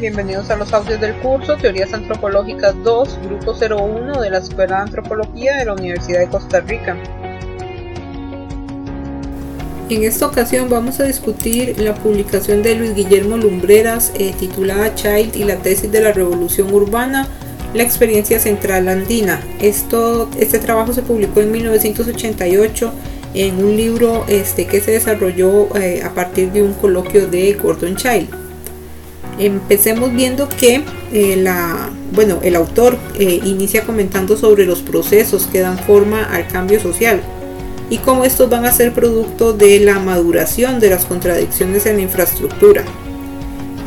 Bienvenidos a los audios del curso Teorías Antropológicas 2, Grupo 01 de la Escuela de Antropología de la Universidad de Costa Rica. En esta ocasión vamos a discutir la publicación de Luis Guillermo Lumbreras eh, titulada Child y la tesis de la revolución urbana, la experiencia central andina. Esto, este trabajo se publicó en 1988 en un libro este, que se desarrolló eh, a partir de un coloquio de Gordon Child. Empecemos viendo que eh, la, bueno, el autor eh, inicia comentando sobre los procesos que dan forma al cambio social y cómo estos van a ser producto de la maduración de las contradicciones en la infraestructura,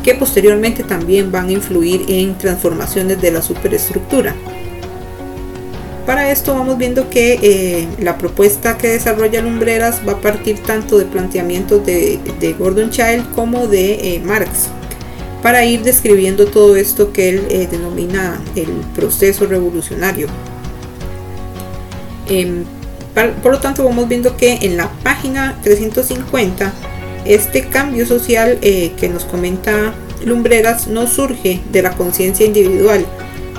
que posteriormente también van a influir en transformaciones de la superestructura. Para esto vamos viendo que eh, la propuesta que desarrolla Lumbreras va a partir tanto de planteamientos de, Gordon Child como de Marx para ir describiendo todo esto que él eh, denomina el proceso revolucionario. Em, por lo tanto, vamos viendo que en la página 350, este cambio social eh, que nos comenta Lumbreras no surge de la conciencia individual,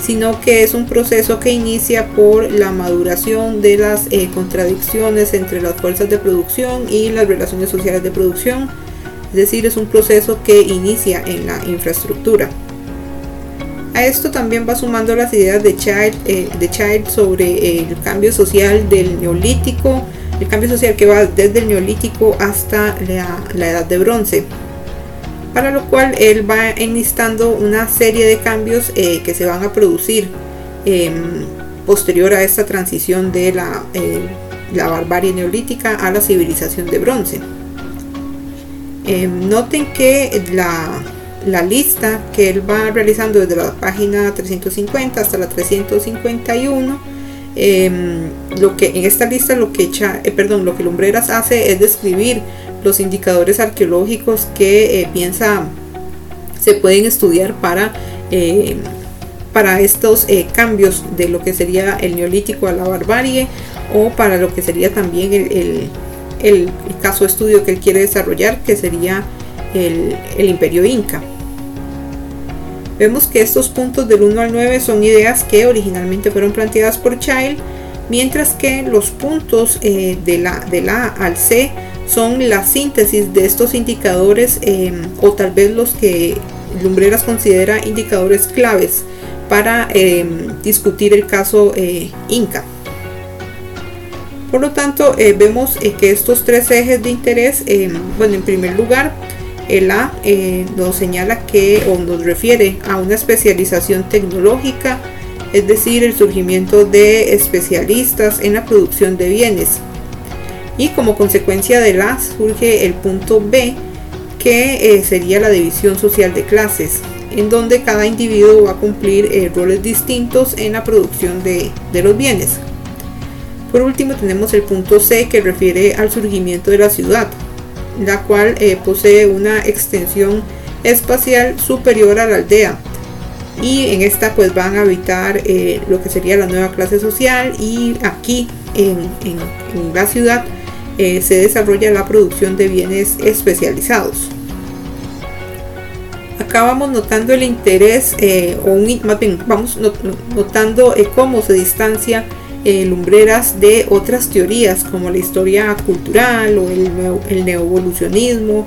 sino que es un proceso que inicia por la maduración de las eh, contradicciones entre las fuerzas de producción y las relaciones sociales de producción es decir, es un proceso que inicia en la infraestructura. A esto también va sumando las ideas de Child, eh, sobre el cambio social del neolítico, el cambio social que va desde el neolítico hasta la, edad de bronce, para lo cual él va enlistando una serie de cambios eh, que se van a producir em, posterior a esta transición de eh, la barbarie neolítica a la civilización de bronce. Em, noten que la, lista que él va realizando desde la página 350 hasta la 351 em, lo que en esta lista lo que echa, eh, perdón, lo que Lumbreras hace es describir los indicadores arqueológicos que eh, piensa se pueden estudiar para em, para estos eh, cambios de lo que sería el neolítico a la barbarie o para lo que sería también el el, caso de estudio que él quiere desarrollar, que sería el, imperio inca. Vemos que estos puntos del 1 al 9 son ideas que originalmente fueron planteadas por Child, mientras que los puntos eh, de, la, de la A al C son la síntesis de estos indicadores eh, o tal vez los que Lumbreras considera indicadores claves para eh, discutir el caso Inca. Por lo tanto, eh, vemos eh, que estos tres ejes de interés, eh, bueno, en primer lugar, el A nos señala que o nos refiere a una especialización tecnológica, es decir, el surgimiento de especialistas en la producción de bienes. Y como consecuencia de la surge el punto B, que sería la división social de clases, en donde cada individuo va a cumplir roles distintos en la producción de los bienes. Por último tenemos el punto C que refiere al surgimiento de la ciudad, la cual eh, posee una extensión espacial superior a la aldea. Y en esta pues van a habitar eh, lo que sería la nueva clase social y aquí en, la ciudad eh, se desarrolla la producción de bienes especializados. Acá vamos notando el interés, o más bien vamos notando cómo se distancia eh, lumbreras de otras teorías como la historia cultural o el, el neoevolucionismo,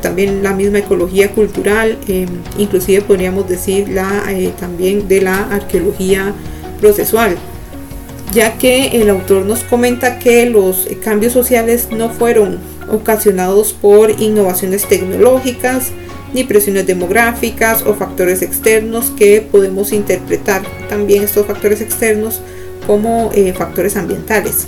también la misma ecología cultural, em, inclusive podríamos decir la, eh, también de la arqueología procesual, ya que el autor nos comenta que los cambios sociales no fueron ocasionados por innovaciones tecnológicas, ni presiones demográficas o factores externos que podemos interpretar también estos factores externos como eh, factores ambientales.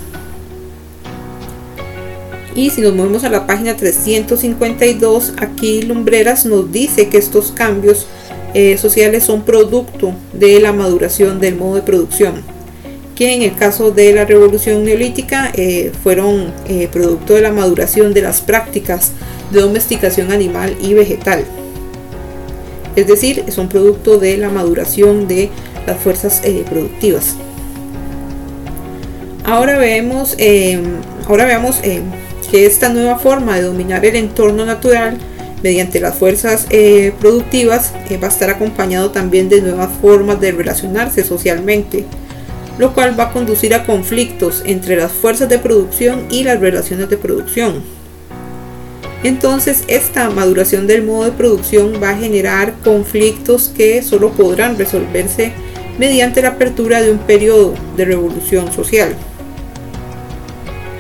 Y si nos movemos a la página 352, aquí Lumbreras nos dice que estos cambios eh, sociales son producto de la maduración del modo de producción, que en el caso de la revolución neolítica eh, fueron producto de la maduración de las prácticas de domesticación animal y vegetal. Es decir, son producto de la maduración de las fuerzas productivas. Ahora vemos, eh, ahora veamos eh, que esta nueva forma de dominar el entorno natural mediante las fuerzas eh, productivas va a estar acompañado también de nuevas formas de relacionarse socialmente, lo cual va a conducir a conflictos entre las fuerzas de producción y las relaciones de producción. Entonces esta maduración del modo de producción va a generar conflictos que solo podrán resolverse mediante la apertura de un periodo de revolución social.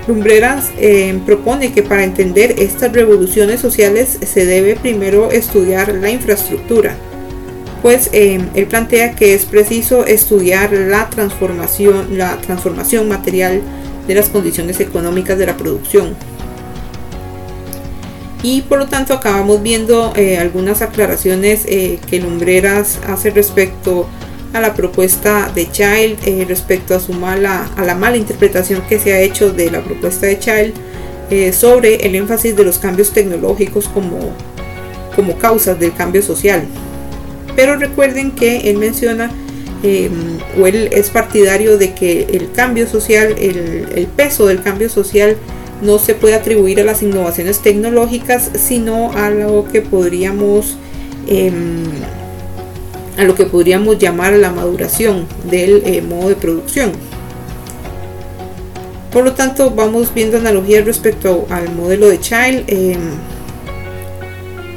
Lumbreras eh, propone que para entender estas revoluciones sociales se debe primero estudiar la infraestructura, pues eh, él plantea que es preciso estudiar la transformación, la transformación material de las condiciones económicas de la producción. Y por lo tanto acabamos viendo eh, algunas aclaraciones que Lumbreras hace respecto a la propuesta de Child eh, respecto a su mala a la mala interpretación que se ha hecho de la propuesta de Child eh, sobre el énfasis de los cambios tecnológicos como, como causas del cambio social. Pero recuerden que él menciona em, o él es partidario de que el cambio social, el, peso del cambio social no se puede atribuir a las innovaciones tecnológicas, sino a lo que podríamos em, a lo que podríamos llamar la maduración del eh, modo de producción. Por lo tanto, vamos viendo analogías respecto al modelo de Child em,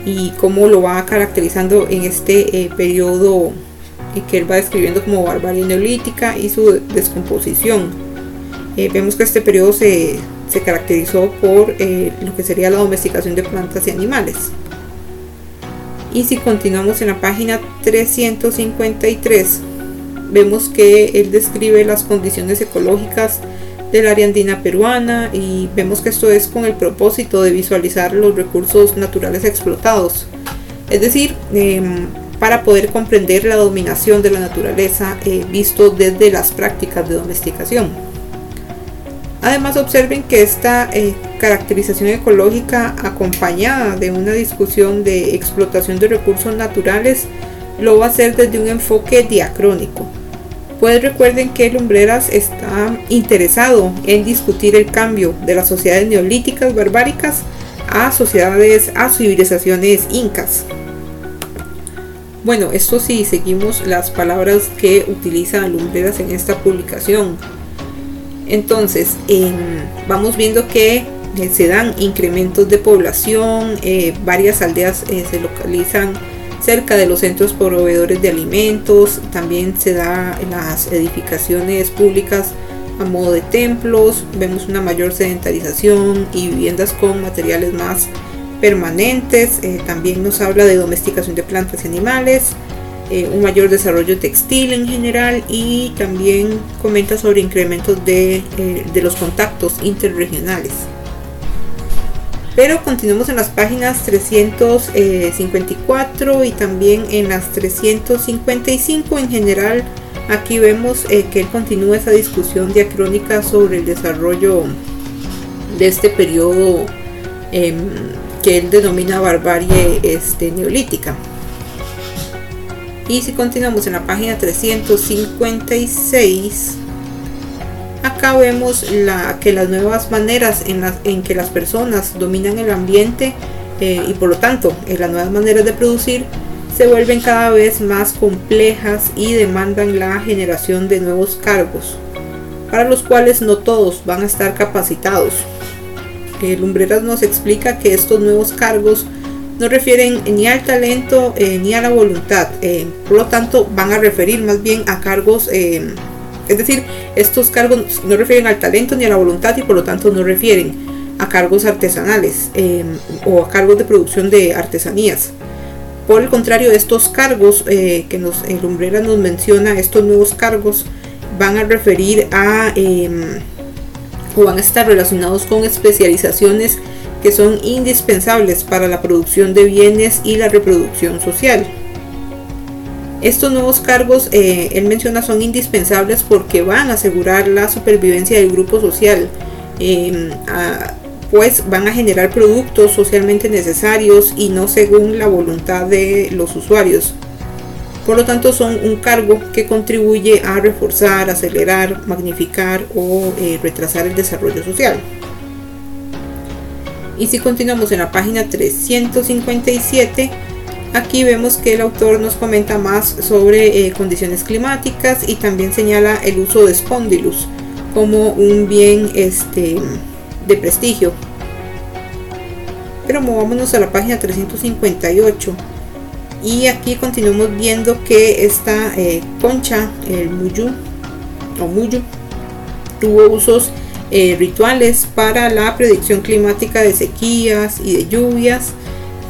y cómo lo va caracterizando en este eh, periodo que él va describiendo como barbarie neolítica y su descomposición. Eh, vemos que este periodo se, se caracterizó por lo que sería la domesticación de plantas y animales. Y si continuamos en la página 353, vemos que él describe las condiciones ecológicas del área andina peruana y vemos que esto es con el propósito de visualizar los recursos naturales explotados. Es decir, em, para poder comprender la dominación de la naturaleza eh, visto desde las prácticas de domesticación. Además observen que esta eh, caracterización ecológica acompañada de una discusión de explotación de recursos naturales lo va a hacer desde un enfoque diacrónico. Pues recuerden que Lumbreras está interesado en discutir el cambio de las sociedades neolíticas barbáricas a sociedades, a civilizaciones incas. Bueno, esto sí, seguimos las palabras que utiliza Lumbreras en esta publicación. Entonces, vamos viendo que se dan incrementos de población, eh, varias aldeas eh, se localizan cerca de los centros proveedores de alimentos, también se da las edificaciones públicas a modo de templos, vemos una mayor sedentarización y viviendas con materiales más permanentes, también nos habla de domesticación de plantas y animales, eh, un mayor desarrollo textil en general y también comenta sobre incrementos de, eh, de los contactos interregionales. Pero continuamos en las páginas 354 y también en las 355 en general. Aquí vemos eh, que él continúa esa discusión diacrónica sobre el desarrollo de este periodo em, que él denomina barbarie este, neolítica. Y si continuamos en la página 356, acá vemos la, que las nuevas maneras en, las, en que las personas dominan el ambiente eh, y por lo tanto en las nuevas maneras de producir se vuelven cada vez más complejas y demandan la generación de nuevos cargos, para los cuales no todos van a estar capacitados. Eh, Lumbreras nos explica que estos nuevos cargos no refieren ni al talento eh, ni a la voluntad. Eh, por lo tanto, van a referir más bien a cargos, eh, es decir, estos cargos no refieren al talento ni a la voluntad y por lo tanto no refieren a cargos artesanales o a cargos de producción de artesanías. Por el contrario, estos cargos que nos, el Lumbrera nos menciona, estos nuevos cargos van a referir a o van a estar relacionados con especializaciones que son indispensables para la producción de bienes y la reproducción social. Estos nuevos cargos, eh, él menciona, son indispensables porque van a asegurar la supervivencia del grupo social, em, pues van a generar productos socialmente necesarios y no según la voluntad de los usuarios. Por lo tanto, son un cargo que contribuye a reforzar, acelerar, magnificar o eh, retrasar el desarrollo social. Y si continuamos en la página 357, aquí vemos que el autor nos comenta más sobre eh, condiciones climáticas y también señala el uso de Spondylus como un bien este, de prestigio. Pero movámonos a la página 358 y aquí continuamos viendo que esta eh, concha, el muyu o muyu, tuvo usos eh, rituales para la predicción climática de sequías y de lluvias.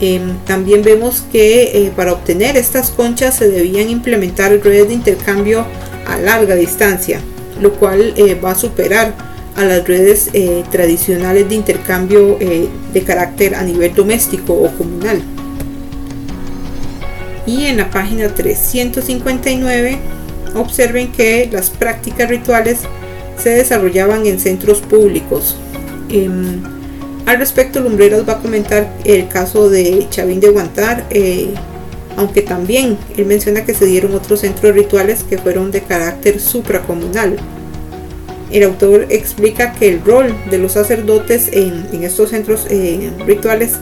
Em, también vemos que eh, para obtener estas conchas se debían implementar redes de intercambio a larga distancia, lo cual va a superar a las redes tradicionales de intercambio de carácter a nivel doméstico o comunal y en la página 359 observen que las prácticas rituales se desarrollaban en centros públicos. Em, al respecto, Lumbreras va a comentar el caso de Chavín de Guantar, eh, aunque también él menciona que se dieron otros centros rituales que fueron de carácter supracomunal. El autor explica que el rol de los sacerdotes en, estos centros eh, rituales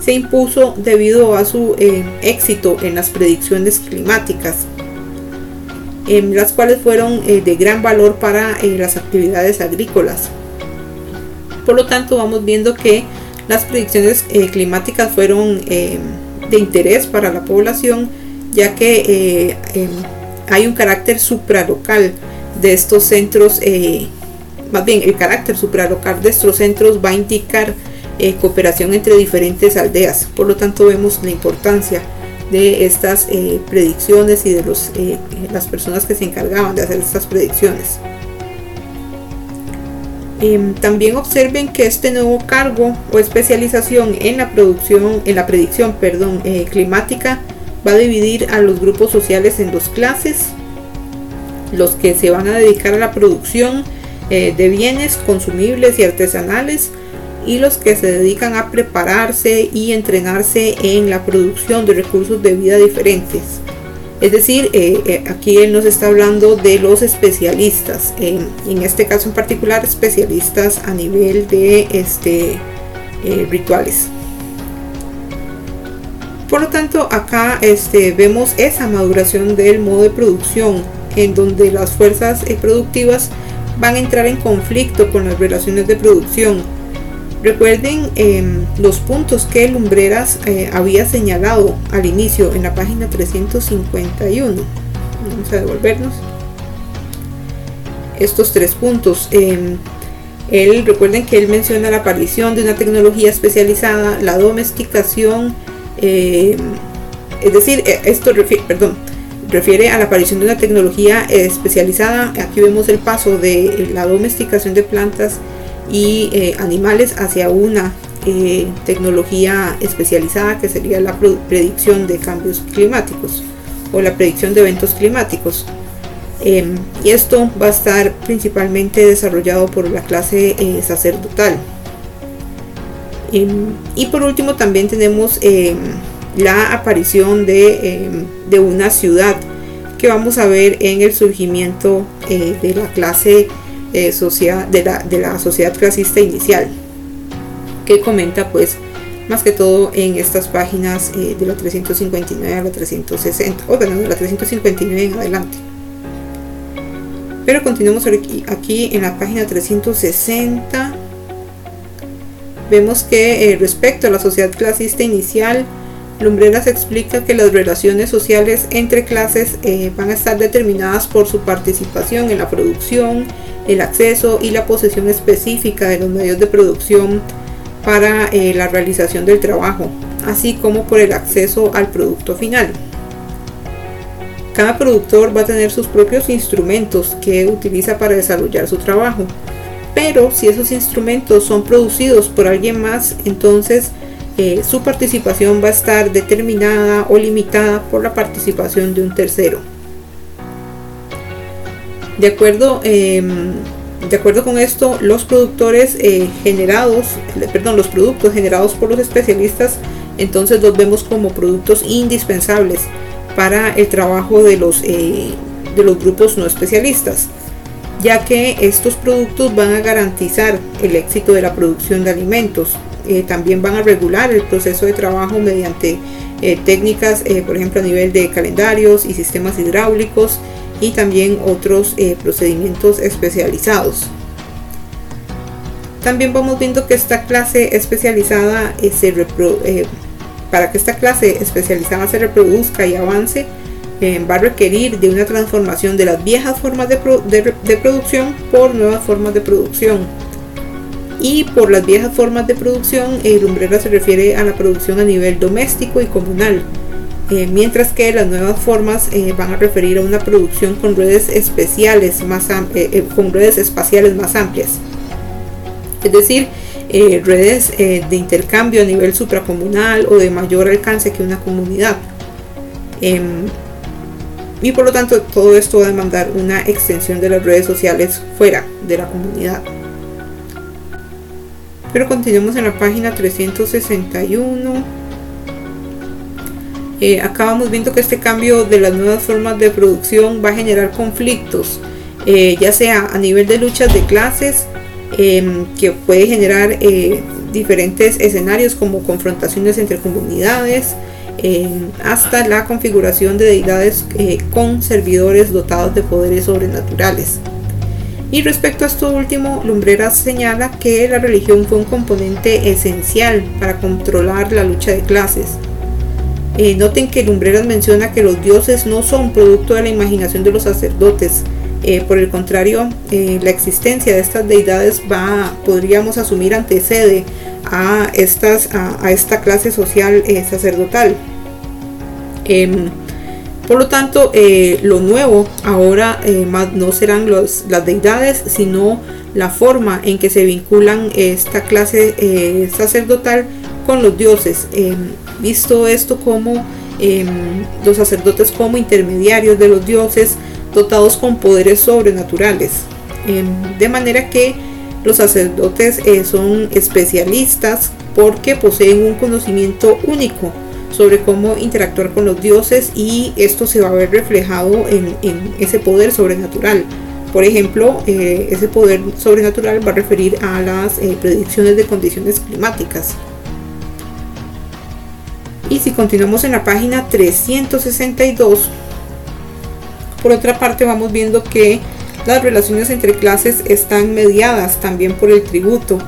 se impuso debido a su eh, éxito en las predicciones climáticas, en las cuales fueron de gran valor para las actividades agrícolas. Por lo tanto, vamos viendo que las predicciones climáticas fueron de interés para la población, ya que em, hay un carácter supralocal de estos centros, más bien el carácter supralocal de estos centros va a indicar eh, cooperación entre diferentes aldeas. Por lo tanto, vemos la importancia de estas eh, predicciones y de eh, las personas que se encargaban de hacer estas predicciones. Em, también observen que este nuevo cargo o especialización en la producción, en la predicción, perdón, climática, va a dividir a los grupos sociales en dos clases. Los que se van a dedicar a la producción de bienes consumibles y artesanales y los que se dedican a prepararse y entrenarse en la producción de recursos de vida diferentes. Es decir, eh, eh, aquí él nos está hablando de los especialistas, en este caso en particular especialistas a nivel de este, eh, rituales. Por lo tanto, acá este, vemos esa maduración del modo de producción en donde las fuerzas productivas van a entrar en conflicto con las relaciones de producción Recuerden em, los puntos que Lumbreras eh, había señalado al inicio en la página 351. Vamos a devolvernos. Estos tres puntos. Él, recuerden que él menciona la aparición de una tecnología especializada, la domesticación, em, es decir, e, esto refiere, perdón, refiere a la aparición de una tecnología especializada. Aquí vemos el paso de la domesticación de plantas y eh, animales hacia una eh, tecnología especializada que sería la predicción de cambios climáticos o la predicción de eventos climáticos. Em, y esto va a estar principalmente desarrollado por la clase eh, sacerdotal. Em, y por último también tenemos em, la aparición de, de, una ciudad que vamos a ver en el surgimiento de la clase eh, de, la, de la sociedad clasista inicial, que comenta pues más que todo en estas páginas eh, de la 359 a la 360, o bueno, de la 359 en adelante. Pero continuamos aquí, aquí en la página 360. Vemos que eh, respecto a la sociedad clasista inicial, Lumbreras explica que las relaciones sociales entre clases van a estar determinadas por su participación en la producción, el acceso y la posesión específica de los medios de producción para eh, la realización del trabajo, así como por el acceso al producto final. Cada productor va a tener sus propios instrumentos que utiliza para desarrollar su trabajo, pero si esos instrumentos son producidos por alguien más, entonces eh, su participación va a estar determinada o limitada por la participación de un tercero. De acuerdo, em, de acuerdo con esto, los productores eh, generados, perdón, los productos generados por los especialistas, entonces los vemos como productos indispensables para el trabajo de los, eh, de los grupos no especialistas, ya que estos productos van a garantizar el éxito de la producción de alimentos. También van a regular el proceso de trabajo mediante técnicas, por ejemplo, a nivel de calendarios y sistemas hidráulicos y también otros procedimientos especializados. También vamos viendo que esta clase especializada se para que esta clase especializada se reproduzca y avance, eh, va a requerir de una transformación de las viejas formas de, producción por nuevas formas de producción. Y por las viejas formas de producción, el lumbrera se refiere a la producción a nivel doméstico y comunal, eh, mientras que las nuevas formas eh, van a referir a una producción con redes especiales más con redes espaciales más amplias. Es decir, redes de intercambio a nivel supracomunal o de mayor alcance que una comunidad. Em, y por lo tanto todo esto va a demandar una extensión de las redes sociales fuera de la comunidad. Pero continuamos en la página 361. Eh, acá vamos viendo que este cambio de las nuevas formas de producción va a generar conflictos, eh, ya sea a nivel de luchas de clases, em, que puede generar eh, diferentes escenarios como confrontaciones entre comunidades, hasta la configuración de deidades eh, con servidores dotados de poderes sobrenaturales. Y respecto a esto último, Lumbreras señala que la religión fue un componente esencial para controlar la lucha de clases. Eh, noten que Lumbreras menciona que los dioses no son producto de la imaginación de los sacerdotes. Eh, por el contrario, la existencia de estas deidades va, podríamos asumir, antecede a, esta clase social sacerdotal. Em, por lo tanto, eh, lo nuevo ahora eh, no serán las deidades, sino la forma en que se vinculan esta clase eh, sacerdotal con los dioses. Em, visto esto como em, los sacerdotes como intermediarios de los dioses dotados con poderes sobrenaturales. de manera que los sacerdotes son especialistas porque poseen un conocimiento único sobre cómo interactuar con los dioses y esto se va a ver reflejado en, ese poder sobrenatural. Por ejemplo, eh, ese poder sobrenatural va a referir a las eh, predicciones de condiciones climáticas. Y si continuamos en la página 362, por otra parte vamos viendo que las relaciones entre clases están mediadas también por el tributo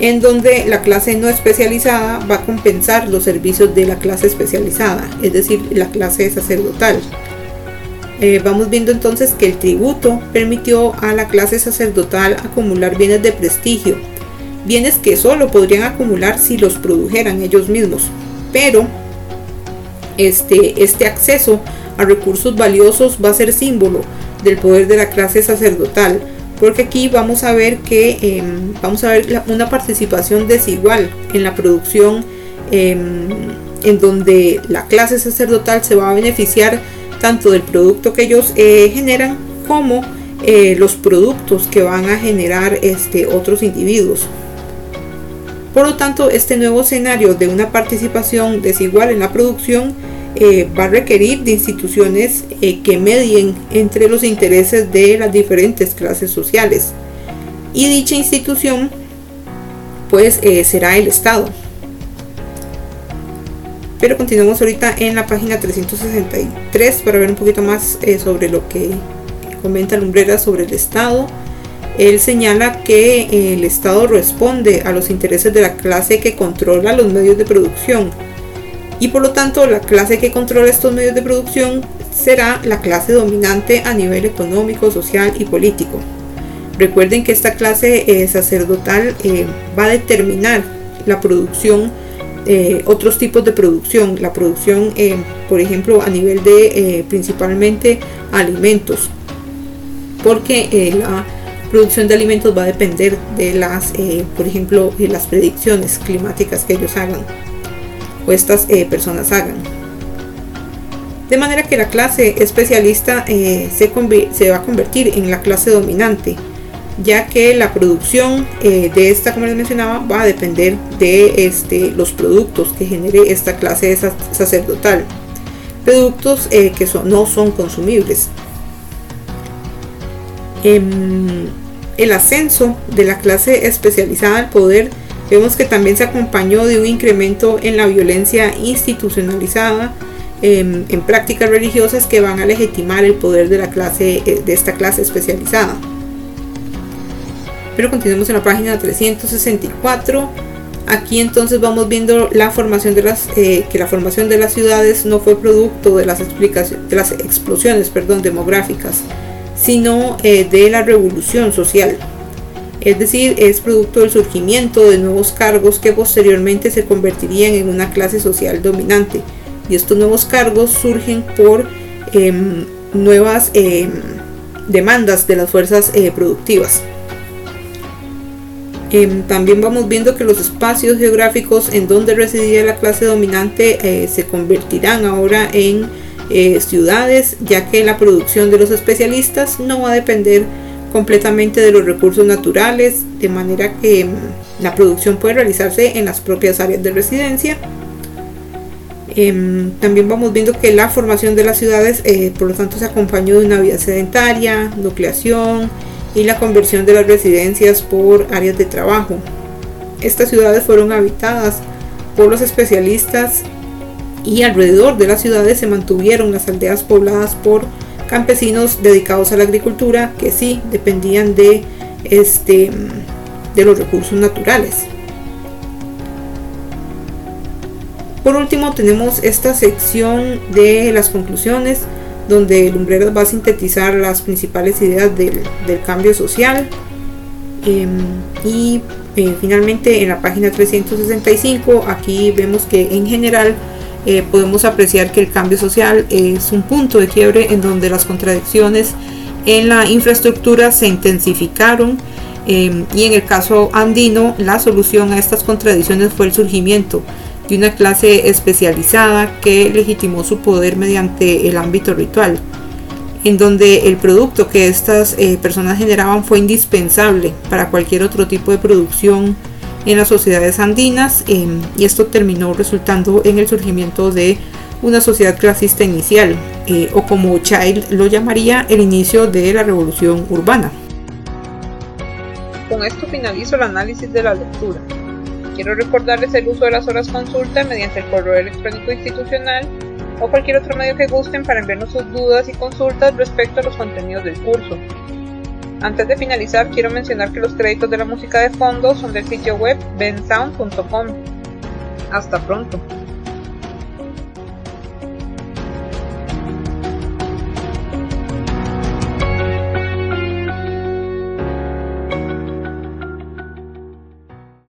en donde la clase no especializada va a compensar los servicios de la clase especializada, es decir, la clase sacerdotal. Eh, vamos viendo entonces que el tributo permitió a la clase sacerdotal acumular bienes de prestigio, bienes que solo podrían acumular si los produjeran ellos mismos, pero este, este acceso a recursos valiosos va a ser símbolo del poder de la clase sacerdotal, porque aquí vamos a ver que em, vamos a ver una participación desigual en la producción em, en donde la clase sacerdotal se va a beneficiar tanto del producto que ellos eh, generan como eh, los productos que van a generar este, otros individuos. Por lo tanto, este nuevo escenario de una participación desigual en la producción eh, va a requerir de instituciones eh, que medien entre los intereses de las diferentes clases sociales. Y dicha institución pues eh, será el Estado. Pero continuamos ahorita en la página 363 para ver un poquito más sobre lo que comenta Lumbrera sobre el Estado. Él señala que el Estado responde a los intereses de la clase que controla los medios de producción y por lo tanto la clase que controla estos medios de producción será la clase dominante a nivel económico, social y político. Recuerden que esta clase eh, sacerdotal eh, va a determinar la producción, eh, otros tipos de producción, la producción, por ejemplo, a nivel de principalmente alimentos, porque la producción de alimentos va a depender de las, por ejemplo, de las predicciones climáticas que ellos hagan o estas eh, personas hagan. De manera que la clase especialista eh, se, va a convertir en la clase dominante, ya que la producción eh, de esta, como les mencionaba, va a depender de este, los productos que genere esta clase sacerdotal. Productos que son, no son consumibles. Em, el ascenso de la clase especializada al poder Vemos que también se acompañó de un incremento en la violencia institucionalizada em, en prácticas religiosas que van a legitimar el poder de la clase eh, de esta clase especializada. Pero continuemos en la página 364. Aquí entonces vamos viendo la formación de las eh, que la formación de las ciudades no fue producto de las de las explosiones, perdón, demográficas, sino eh, de la revolución social. Es decir, es producto del surgimiento de nuevos cargos que posteriormente se convertirían en una clase social dominante. Y estos nuevos cargos surgen por em, nuevas em, demandas de las fuerzas eh, productivas. Em, también vamos viendo que los espacios geográficos en donde residía la clase dominante eh, se convertirán ahora en eh, ciudades, ya que la producción de los especialistas no va a depender completamente de los recursos naturales, de manera que em, la producción puede realizarse en las propias áreas de residencia. Em, también vamos viendo que la formación de las ciudades, eh, por lo tanto, se acompañó de una vida sedentaria, nucleación, y la conversión de las residencias por áreas de trabajo. Estas ciudades fueron habitadas por los especialistas y alrededor de las ciudades se mantuvieron las aldeas pobladas por campesinos dedicados a la agricultura que sí dependían de, este, de los recursos naturales. Por último tenemos esta sección de las conclusiones donde Lumbreras va a sintetizar las principales ideas del, cambio social. Em, y eh, finalmente en la página 365 aquí vemos que en general eh, podemos apreciar que el cambio social es un punto de quiebre en donde las contradicciones en la infraestructura se intensificaron em, y en el caso andino la solución a estas contradicciones fue el surgimiento de una clase especializada que legitimó su poder mediante el ámbito ritual, en donde el producto que estas eh, personas generaban fue indispensable para cualquier otro tipo de producción en las sociedades andinas em, y esto terminó resultando en el surgimiento de una sociedad clasista inicial eh, o como Child lo llamaría el inicio de la revolución urbana. Con esto finalizo el análisis de la lectura. Quiero recordarles el uso de las horas consulta mediante el correo electrónico institucional o cualquier otro medio que gusten para enviarnos sus dudas y consultas respecto a los contenidos del curso. Antes de finalizar, quiero mencionar que los créditos de la música de fondo son del sitio web bensound.com. Hasta pronto.